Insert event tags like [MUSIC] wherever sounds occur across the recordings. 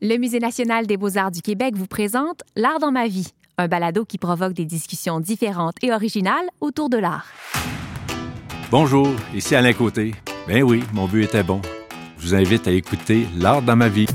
Le Musée national des beaux-arts du Québec vous présente L'art dans ma vie, un balado qui provoque des discussions différentes et originales autour de l'art. Bonjour, ici Alain Côté. Ben oui, mon but était bon. Je vous invite à écouter L'art dans ma vie.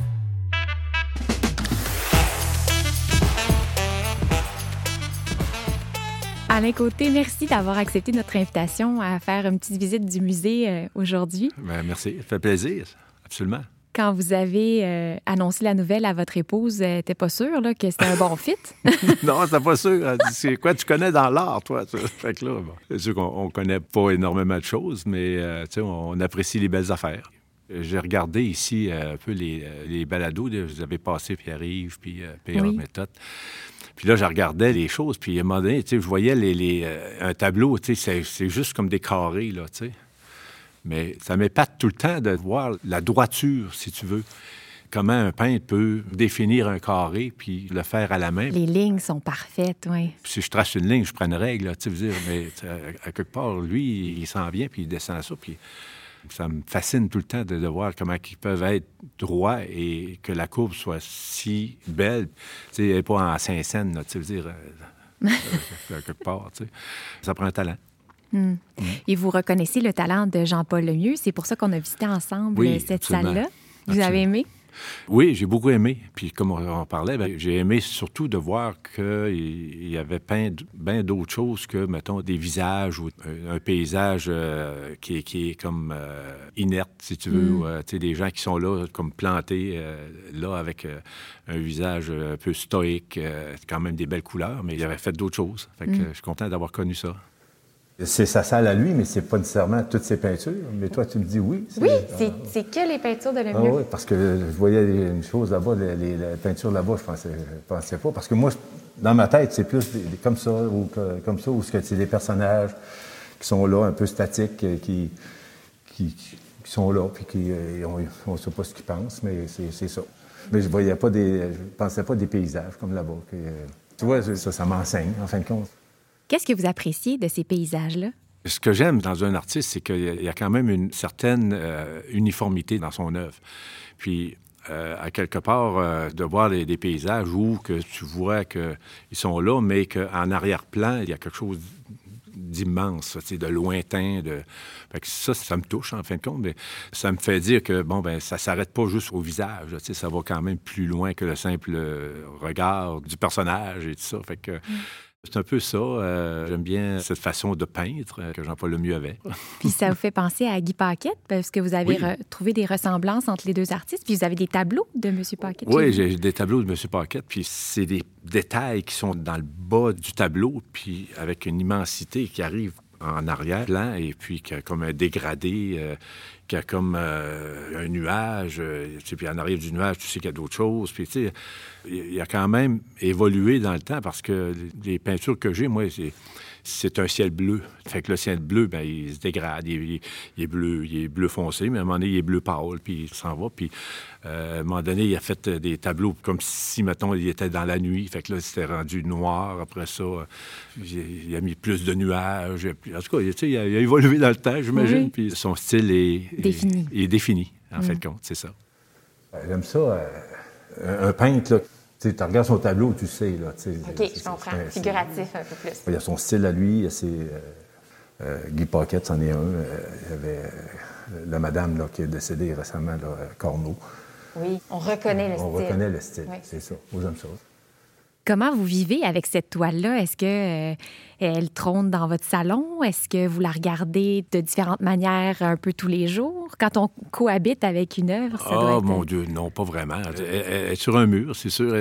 Alain Côté, merci d'avoir accepté notre invitation à faire une petite visite du musée euh, aujourd'hui. Ben, merci, ça fait plaisir, absolument quand vous avez euh, annoncé la nouvelle à votre épouse, elle n'était pas sûre là, que c'était un bon fit? [LAUGHS] [LAUGHS] non, c'était pas sûr. C'est quoi tu connais dans l'art, toi? Fait que là, c'est sûr qu'on connaît pas énormément de choses, mais euh, on apprécie les belles affaires. J'ai regardé ici euh, un peu les, les balados. Vous avez passé Pierre-Yves, puis Pierre Méthode. Puis là, je regardais les choses, puis à un moment donné, je voyais les, les un tableau, c'est juste comme des carrés, là, tu sais. Mais ça m'épate tout le temps de voir la droiture, si tu veux. Comment un peintre peut définir un carré puis le faire à la main. Les lignes sont parfaites, oui. Si je trace une ligne, je prends une règle, tu veux dire, mais à quelque part, lui, il s'en vient puis il descend ça, puis ça me fascine tout le temps de, voir comment ils peuvent être droits et que la courbe soit si belle. Tu sais, elle n'est pas en Saint-Saëns, tu veux dire, euh, [LAUGHS] euh, à quelque part, tu sais. Ça prend un talent. Hmm. Et vous reconnaissez le talent de Jean-Paul Lemieux. C'est pour ça qu'on a visité ensemble cette salle-là. Vous avez aimé? Oui, j'ai beaucoup aimé. Puis comme on en parlait, ben, j'ai aimé surtout de voir qu'il y avait peint bien d'autres choses que, mettons, des visages ou un, paysage euh, qui, est, comme euh, inerte, si tu veux. Euh, tu sais, des gens qui sont là, comme plantés, là, avec un visage un peu stoïque, quand même des belles couleurs, mais il avait fait d'autres choses. Fait que hmm. je suis content d'avoir connu ça. C'est sa salle à lui, mais c'est pas nécessairement toutes ses peintures. Mais toi, tu me dis oui. Oui, c'est que les peintures de Lemieux. Ah, oui, parce que je voyais une chose là-bas, les, peintures là-bas, je pensais, pensais pas. Parce que moi, dans ma tête, c'est plus comme ça, ou comme ça, où c'est des personnages qui sont là, un peu statiques, euh, qui, qui, sont là, puis qui, euh, on ne sait pas ce qu'ils pensent, mais c'est ça. Mais je voyais pas des, je pensais pas des paysages comme là-bas. Euh, tu vois, ça, ça m'enseigne, en fin de compte. Qu'est-ce que vous appréciez de ces paysages-là? Ce que j'aime dans un artiste, c'est qu'il y a quand même une certaine euh, uniformité dans son œuvre. Puis, euh, à quelque part, euh, de voir des paysages où que tu vois qu'ils sont là, mais qu'en arrière-plan, il y a quelque chose d'immense, de lointain. De... ça, ça me touche, en fin de compte. Mais ça me fait dire que, bon, ben ça s'arrête pas juste au visage. Ça va quand même plus loin que le simple regard du personnage et tout ça. Fait que... Mm. C'est un peu ça. Euh, j'aime bien cette façon de peindre euh, que Jean-Paul Lemieux avait. [LAUGHS] Puis ça vous fait penser à Guy Paquette, parce que vous avez trouvé des ressemblances entre les deux artistes, puis vous avez des tableaux de M. Paquette. Oui, j'ai des tableaux de M. Paquette, puis c'est des détails qui sont dans le bas du tableau, puis avec une immensité qui arrive en arrière-plan et puis qui a comme un dégradé, euh, qui a comme euh, un nuage. Euh, puis en arrière du nuage, tu sais qu'il y a d'autres choses. Puis tu sais, il a quand même évolué dans le temps parce que les peintures que j'ai, moi, c'est c'est un ciel bleu. Fait que le ciel bleu, ben, il se dégrade. Il, est bleu, il est bleu foncé, mais à un moment donné, il est bleu pâle, puis il s'en va. Puis euh, à un moment donné, il a fait des tableaux comme si, mettons, il était dans la nuit. Fait que là, c'était rendu noir. Après ça, il a mis plus de nuages. En tout cas, il, a, évolué dans le temps, j'imagine. Puis son style est défini. Il est défini, en fait de compte, c'est ça. J'aime ça. Euh, un peintre, là, tu regardes son tableau, tu sais. Là, OK, je comprends. Figuratif un peu plus. Il y a son style à lui. Il y a ses, euh, euh, Guy Paquette, c'en est un. Euh, il y avait la madame là, qui est décédée récemment, là, Corneau. Oui, on reconnaît le style. On reconnaît le style, c'est ça. Moi, j'aime ça. Comment vous vivez avec cette toile-là? Est-ce que euh, elle trône dans votre salon? Est-ce que vous la regardez de différentes manières un peu tous les jours? Quand on cohabite avec une œuvre, ça Oh mon Dieu, non, pas vraiment. Elle, est sur un mur, c'est sûr.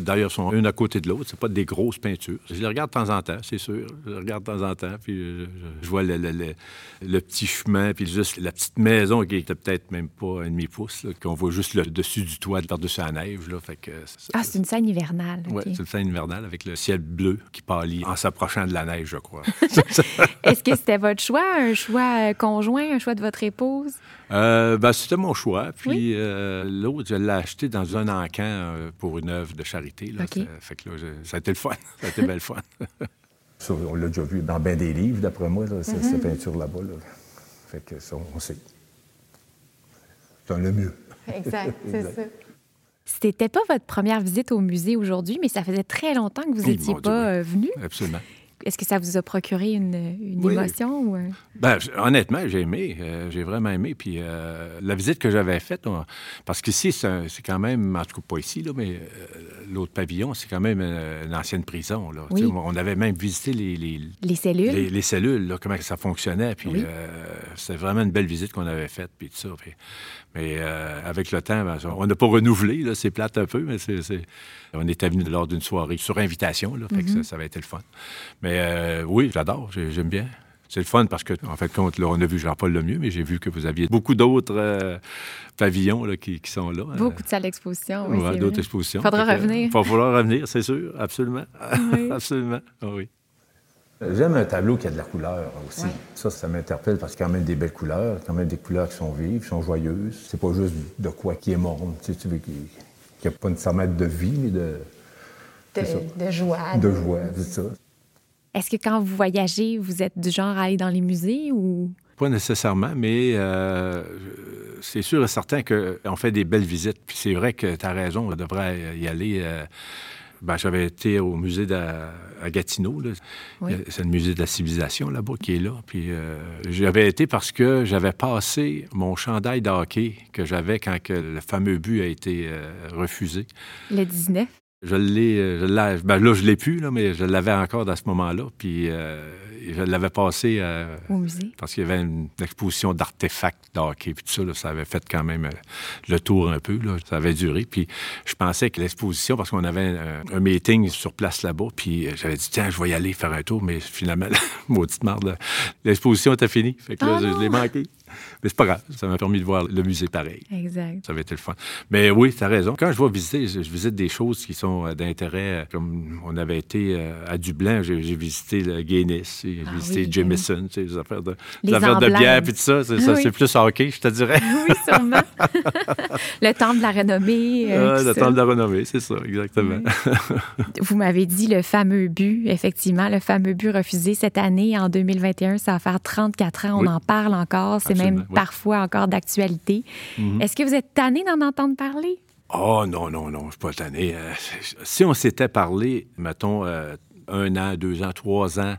D'ailleurs, sont une à côté de l'autre. C'est pas des grosses peintures. Je les regarde de temps en temps, c'est sûr. Je les regarde de temps en temps, puis je, vois le, petit chemin, puis juste la petite maison qui était peut-être même pas un demi-pouce, qu'on voit juste le dessus du toit par-dessus la neige. Là, fait que, ah, c'est une scène hivernale. Oui, scène hivernale avec le ciel bleu qui pâlit en s'approchant de la neige, je crois. [LAUGHS] Est-ce que c'était votre choix, un choix euh, conjoint, un choix de votre épouse? Euh, ben, c'était mon choix. Puis euh, l'autre, je l'ai acheté dans un encan euh, pour une œuvre de charité. Là. Ça, fait que là, ça a été le fun. [LAUGHS] Ça a été belle fun. [LAUGHS] on l'a déjà vu dans bien des livres, d'après moi, là, mm-hmm. ces peintures-là-bas. Là. Fait que ça, on sait. C'est le mieux. Exact, [LAUGHS] c'est ça. C'était pas votre première visite au musée aujourd'hui, mais ça faisait très longtemps que vous n'étiez pas oui. venu. Absolument. Est-ce que ça vous a procuré une, une Oui. émotion? Ou... Ben, honnêtement, j'ai aimé. euh, j'ai vraiment aimé. Puis euh, la visite que j'avais faite, on- parce qu'ici, c'est c'est quand même, en tout cas pas ici, là, mais euh, l'autre pavillon, c'est quand même une ancienne prison. Là. Oui. On avait même visité les, les- Les cellules? les- les cellules, là, comment ça fonctionnait. Puis Oui. c'était vraiment une belle visite qu'on avait faite. Puis tout ça. Puis- mais avec le temps, ben, on n'a pas renouvelé. là, C'est plate un peu, mais c'est, c'est- on était venu lors d'une soirée sur invitation. Là, fait que Mm-hmm. ça, ça avait été le fun. Mais euh, oui, j'adore. j'ai- J'aime bien. C'est le fun parce que, en fait, compte, là, on a vu Jean-Paul Lemieux, mais j'ai vu que vous aviez beaucoup d'autres euh, pavillons là, qui, qui sont là. euh, Beaucoup de salles d'exposition. Oui, ouais, d'autres expositions. Faudra Fait que, revenir. Il va falloir revenir, c'est sûr, absolument. Oui. [LAUGHS] absolument. Ah oui. J'aime un tableau qui a de la couleur aussi. Ouais. Ça, ça m'interpelle parce qu'il y a quand même des belles couleurs, quand même des couleurs qui sont vives, qui sont joyeuses. C'est pas juste de quoi qui est morne, tu sais, tu veux qu'il n'y a pas nécessairement de vie, mais de. De, de joie. de joie, c'est ça. Est-ce que quand vous voyagez, vous êtes du genre à aller dans les musées ou... Pas nécessairement, mais euh, c'est sûr et certain qu'on fait des belles visites. Puis c'est vrai que tu as raison, on devrait y aller. euh, ben, J'avais été au musée de, à Gatineau. Oui. C'est le musée de la civilisation là-bas qui est là. Puis euh, j'avais été parce que j'avais passé mon chandail de hockey que j'avais quand que le fameux but a été euh, refusé. Le 19? Je l'ai, euh, je l'ai- ben là, je l'ai plus, là, mais je l'avais encore à ce moment-là. Puis euh, je l'avais passé euh, Au musée. parce qu'il y avait une exposition d'artefacts de hockey, puis tout ça, là, ça avait fait quand même euh, le tour un peu, là, ça avait duré. Puis je pensais que l'exposition, parce qu'on avait un, un meeting sur place là-bas, puis euh, j'avais dit, tiens, je vais y aller faire un tour, mais finalement, [LAUGHS] maudite marde, là, l'exposition était finie. Fait que là, Ah je, l'ai manqué. Mais c'est pas grave, ça m'a permis de voir le musée pareil. Exact. Ça avait été le fun. Mais oui, tu as raison. Quand je vais visiter, je, je visite des choses qui sont d'intérêt. Comme on avait été à Dublin, j'ai j'ai visité le Guinness, j'ai Ah oui, Jameson, tu sais, les affaires de, Les les affaires de emblèmes. bière puis tout ça. C'est Oui. c'est plus hockey, je te dirais. [LAUGHS] Oui, sûrement. [LAUGHS] le temple de la renommée. euh, Ah, le temps de la renommée, c'est ça, exactement. [LAUGHS] Vous m'avez dit le fameux but, effectivement, le fameux but refusé cette année, en 2021, ça va faire 34 ans, on en parle encore, c'est même Absolument, parfois encore d'actualité. Est-ce que vous êtes tanné d'en entendre parler? Oh non, non, non, je suis pas tanné. Euh, si on s'était parlé, mettons, euh, un an, deux ans, trois ans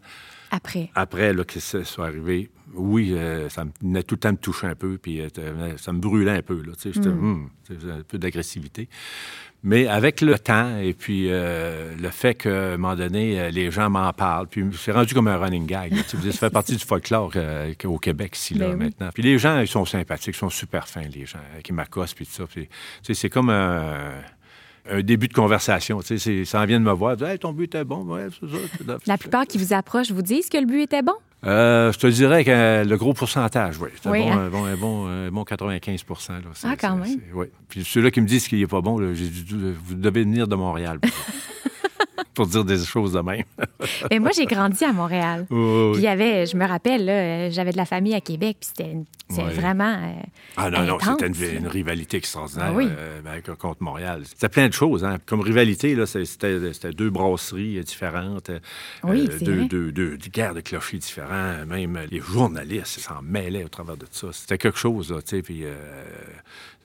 Après. après là, que ça soit arrivé, oui, euh, ça me venait tout le temps me toucher un peu, puis euh, ça me brûlait un peu. Là, tu sais, j'étais, Hum, tu sais, un peu d'agressivité. Mais avec le temps et puis euh, le fait qu'à un moment donné, euh, les gens m'en parlent, puis c'est rendu comme un running gag. là, tu sais, ça fait partie du folklore euh, au Québec ici, là, Ben oui. maintenant. Puis les gens, ils sont sympathiques, ils sont super fins, les gens euh, qui m'accostent, puis tout ça. Tu sais, c'est comme un, un début de conversation. Tu sais, ça en vient de me voir, hey, ton but était bon, ouais, c'est ça. La plupart qui vous approchent vous disent que le but était bon? Euh, je te dirais que euh, le gros pourcentage, oui. C'est Oui, bon, hein? un, bon, un, bon, un bon 95 là. Ah, quand même. Oui. Puis ceux-là qui me disent qu'il n'est pas bon, là, dit, vous devez venir de Montréal [LAUGHS] [LAUGHS] pour, dire des choses de même. [LAUGHS] Mais moi, j'ai grandi à Montréal. Oui, oui, Puis il y avait, je me rappelle, euh, j'avais de la famille à Québec, puis c'était vraiment. euh, Ah non, non, c'était une, rivalité extraordinaire Ah oui. euh, ben, contre Montréal. C'était plein de choses. Hein. Comme rivalité, c'était deux brasseries euh, différentes, euh, Oui, euh, c'est deux, deux, guerres de clochers différents. Même les journalistes s'en mêlaient au travers de ça. C'était quelque chose, tu sais. Puis euh,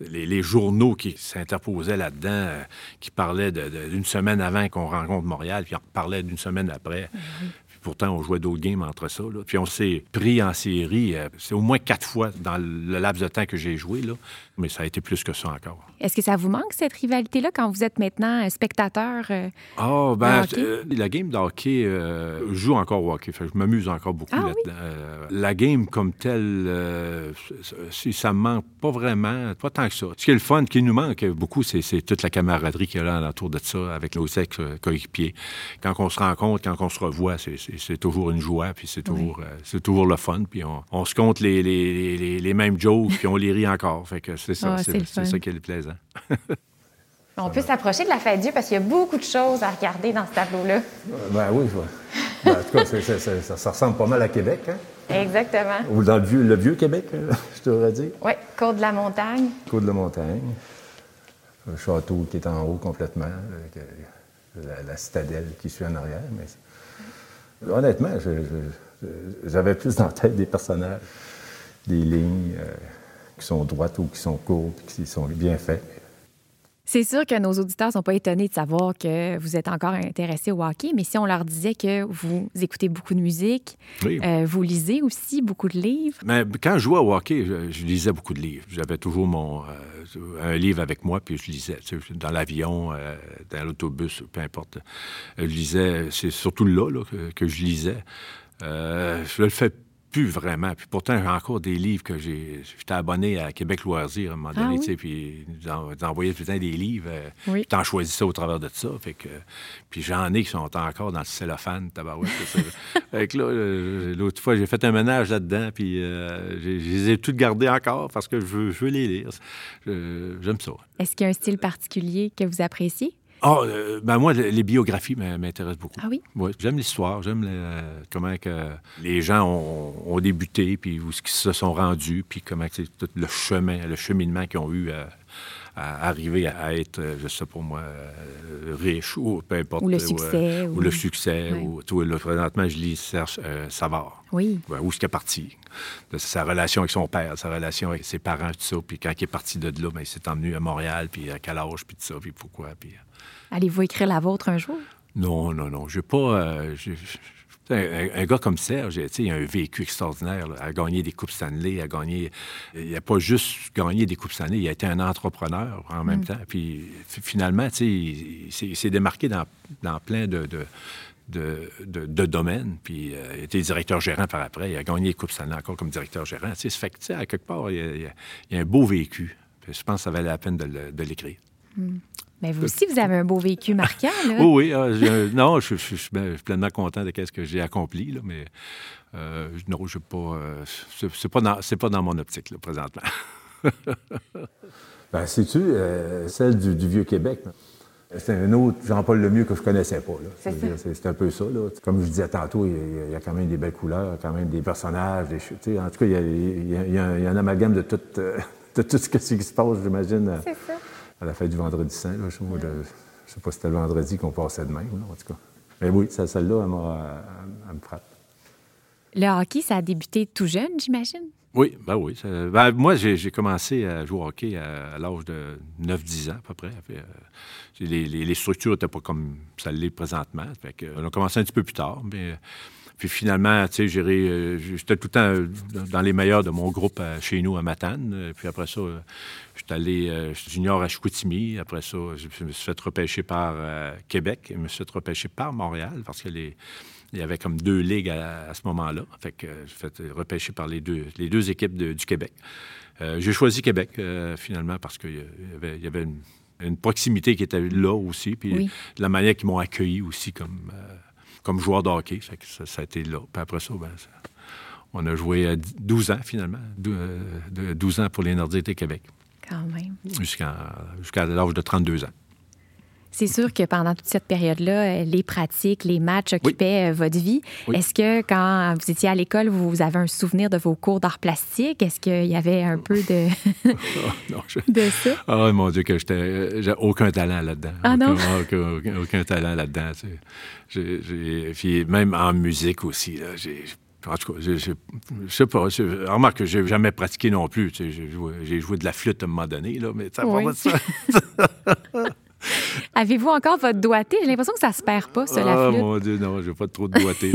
les, les journaux qui s'interposaient là-dedans, euh, qui parlaient d'une semaine avant qu'on rencontre Montréal, puis on parlait d'une semaine après. Puis pourtant, on jouait d'autres games entre ça. là. Puis on s'est pris en série. euh, c'est au moins quatre fois dans le laps de temps que j'ai joué. Là. Mais ça a été plus que ça encore. Est-ce que ça vous manque, cette rivalité-là, quand vous êtes maintenant euh, spectateur? euh, Ah, ben, hockey? euh, la game de hockey, je joue encore au hockey. Fait je m'amuse encore beaucoup Ah là-dedans. La game comme telle, si ça me manque pas vraiment, pas tant que ça. Ce qui est le fun, ce qui nous manque beaucoup, c'est toute la camaraderie qu'il y a là autour de ça avec nos ex euh, coéquipiers. Quand on se rencontre, quand on se revoit, c'est- c'est toujours une joie, puis c'est toujours, euh, c'est toujours le fun. Puis on, on se compte les, les, les, les mêmes jokes, puis on les rit encore. Fait que c'est ça, Ah, c'est ça qui est le plaisant. [LAUGHS] On peut s'approcher de la fête Dieu parce qu'il y a beaucoup de choses à regarder dans ce tableau-là. Euh, Ben oui. Ben, en tout cas, c'est- c'est- c'est- ça, ça ressemble pas mal à Québec, hein? Exactement. Ou dans le vieux, le vieux Québec, euh, [LAUGHS] je devrais dire. Oui, Côte de la Montagne. Côte de la montagne. Le château qui est en haut complètement, avec la, la citadelle qui suit en arrière. Mais honnêtement, j'avais plus la tête des personnages, des lignes euh, qui sont droites ou qui sont courtes, qui sont bien faites. C'est sûr que nos auditeurs ne sont pas étonnés de savoir que vous êtes encore intéressé au hockey, mais si on leur disait que vous écoutez beaucoup de musique, euh, vous lisez aussi beaucoup de livres? Mais quand je jouais au hockey, je, lisais beaucoup de livres. J'avais toujours mon, euh, un livre avec moi, puis je lisais dans l'avion, euh, dans l'autobus, peu importe. Je lisais, c'est surtout là, que, que, je lisais. je le fais plus vraiment. Puis pourtant, j'ai encore des livres que j'ai. J'étais abonné à Québec Loisirs à un moment ah donné, tu sais, puis ils envoyaient tout le temps des livres. Euh, oui. Puis t'en choisissais au travers de ça. Fait que, puis j'en ai qui sont encore dans le cellophane, tabarouette. [LAUGHS] fait que là, euh, l'autre fois, j'ai fait un ménage là-dedans, puis euh, je les ai toutes gardés encore parce que je veux, je veux les lire. J'aime ça. Est-ce qu'il y a un style particulier que vous appréciez? Ah, euh, ben moi, les biographies m'intéressent beaucoup. Ah oui? J'aime l'histoire, j'aime comment que les gens ont, débuté, puis où ils se sont rendus, puis comment c'est tout le chemin, le cheminement qu'ils ont eu à, arriver à être, je sais pas moi, euh, riche ou peu importe. Ou le succès. ou, le succès. Ou, tout, là, présentement, je lis Serge euh, Savard. Oui. où est-ce qu'il est parti? De sa relation avec son père, sa relation avec ses parents, tout ça. Puis quand il est parti de là, ben, il s'est emmené à Montréal, puis à quel âge, puis tout ça, puis pourquoi. Puis... Allez-vous écrire la vôtre un jour? Non, non, non. Je pas. Euh, un, gars comme Serge, il a un vécu extraordinaire. à gagner des Coupes Stanley, à gagner. Il n'a pas juste gagné des Coupes Stanley, il a été un entrepreneur en même mm. temps. Puis finalement, il s'est démarqué dans, plein de, de domaines. Puis euh, il a été directeur gérant par après. Il a gagné les Coupes Stanley encore comme directeur gérant. Ça fait que, à quelque part, il y a, un beau vécu. je pense que ça valait la peine de l'écrire. Mm. Mais vous aussi, vous avez un beau vécu marquant. Là. [LAUGHS] oui, oui. Euh, non, je, suis pleinement content de ce que j'ai accompli, là, mais euh, non, je pas. Euh, c'est pas, dans, pas dans mon optique, là, présentement. [LAUGHS] ben, sais-tu, celle du, Vieux-Québec, c'est un autre Jean-Paul Lemieux que je connaissais pas. C'est un peu ça. Là. Comme je disais tantôt, il y, a, quand même des belles couleurs, quand même des personnages. Des, en tout cas, il y, a, un amalgame de tout, [LAUGHS] de tout ce, qui se passe, j'imagine. C'est ça à la fête du Vendredi Saint. je ne sais pas si c'était le vendredi qu'on passait de même, en tout cas. Mais oui, celle-là, elle, me frappe. Le hockey, ça a débuté tout jeune, j'imagine? Oui, ben oui. Ben, moi, j'ai commencé à jouer au hockey à, l'âge de 9-10 ans, à peu près. Euh, les, structures n'étaient pas comme ça l'est présentement. on a commencé un petit peu plus tard, mais puis finalement, tu sais, euh, j'étais tout le temps euh, dans les meilleurs de mon groupe chez nous à Matane. Euh, puis après ça, j'étais allé junior à Chicoutimi. Après ça, je me suis fait repêcher par Québec et je me suis fait repêcher par Montréal parce qu'il y avait comme deux ligues à, ce moment-là. Fait que je suis fait repêcher par les deux, les deux équipes du Québec. j'ai choisi Québec, finalement, parce qu'il y avait, une, proximité qui était là aussi, puis la manière qu'ils m'ont accueilli aussi comme, comme joueur de hockey. Ça, a été là. Puis après ça, ben, on a joué 12 ans finalement, 12 ans pour les Nordiques Québec. Quand même. Jusqu'à l'âge de 32 ans. C'est sûr que pendant toute cette période-là, les pratiques, les matchs occupaient euh, votre vie. Est-ce que quand vous étiez à l'école, vous avez un souvenir de vos cours d'art plastique? Est-ce qu'il y avait un peu de, [LAUGHS] [LAUGHS] oh, de ça? Oh mon Dieu, que j'étais, j'ai aucun talent là-dedans. Ah non? Aucun, talent là-dedans. puis même en musique aussi, là, j'ai en tout cas, je sais pas. Remarque que je n'ai jamais pratiqué non plus. J'ai joué, de la flûte à un moment donné, là, mais ça va pas ça. [LAUGHS] Avez-vous encore votre doigté? J'ai l'impression que ça se perd pas, ça, la ah, flûte. Oh mon Dieu, non, j'ai pas trop de doigté.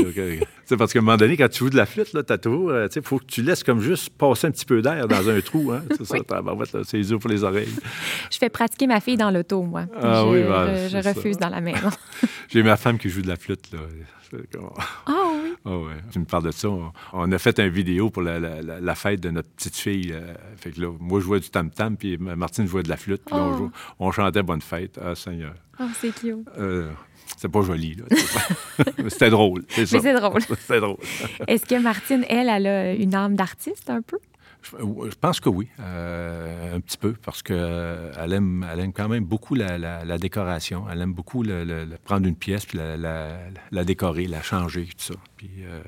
[LAUGHS] c'est parce qu'à un moment donné, quand tu joues de la flûte, là, t'as toujours, il euh, faut que tu laisses comme juste passer un petit peu d'air dans un trou. Hein? C'est ça, c'est les yeux pour les oreilles. Je fais pratiquer ma fille dans l'auto, moi. Ah, je, oui, ben, je, refuse dans la maison. [LAUGHS] j'ai ma femme qui joue de la flûte, là. [LAUGHS] Ah oui? Ah ouais. Tu me parles de ça. On, a fait une vidéo pour la, fête de notre petite fille. Euh, fait que là, moi, je jouais du tam-tam, puis Martine jouait de la flûte. Puis on, oh. on, chantait Bonne fête. Ah, Seigneur. Oh, c'est cute. Euh, c'est pas joli, là. [LAUGHS] C'était drôle. Mais c'est drôle. [LAUGHS] C'était drôle. Est-ce que Martine, elle, elle a une âme d'artiste un peu? Je, pense que oui, euh, un petit peu, parce qu'elle euh, aime, elle aime quand même beaucoup la, décoration. Elle aime beaucoup le, prendre une pièce, puis la, décorer, la changer, tout ça. Puis euh,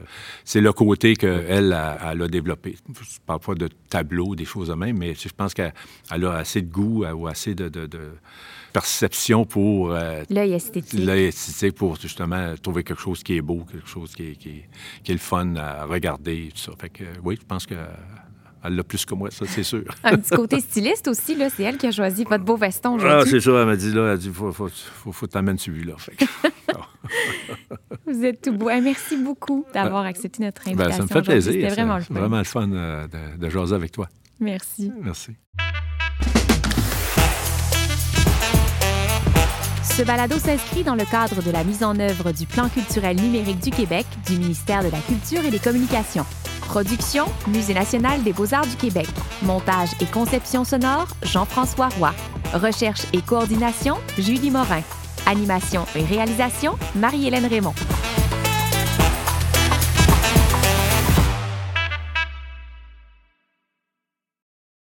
c'est le côté qu'elle, elle, a développé. Je ne parle pas de tableau, des choses de même, mais je pense qu'elle a assez de goût ou assez de, perception pour... l'œil esthétique. L'œil esthétique pour justement trouver quelque chose qui est beau, quelque chose qui est, qui est, le fun à regarder, tout ça. Fait que oui, je pense que Elle l'a plus que moi, ça, c'est sûr. Un petit côté styliste aussi, là. C'est elle qui a choisi votre beau veston Ah, aujourd'hui. c'est ça. Elle m'a dit, là, elle dit, faut, faut, faut, faut t'amener celui-là. [LAUGHS] Vous êtes tout beau. Merci beaucoup d'avoir accepté notre invitation. ben, ça me fait plaisir. C'était C'est vraiment le fun. vraiment le fun euh, de, de jaser avec toi. Merci. Merci. Ce balado s'inscrit dans le cadre de la mise en œuvre du Plan culturel numérique du Québec du ministère de la Culture et des Communications. Production, Musée national des beaux-arts du Québec. Montage et conception sonore, Jean-François Roy. Recherche et coordination, Julie Morin. Animation et réalisation, Marie-Hélène Raymond.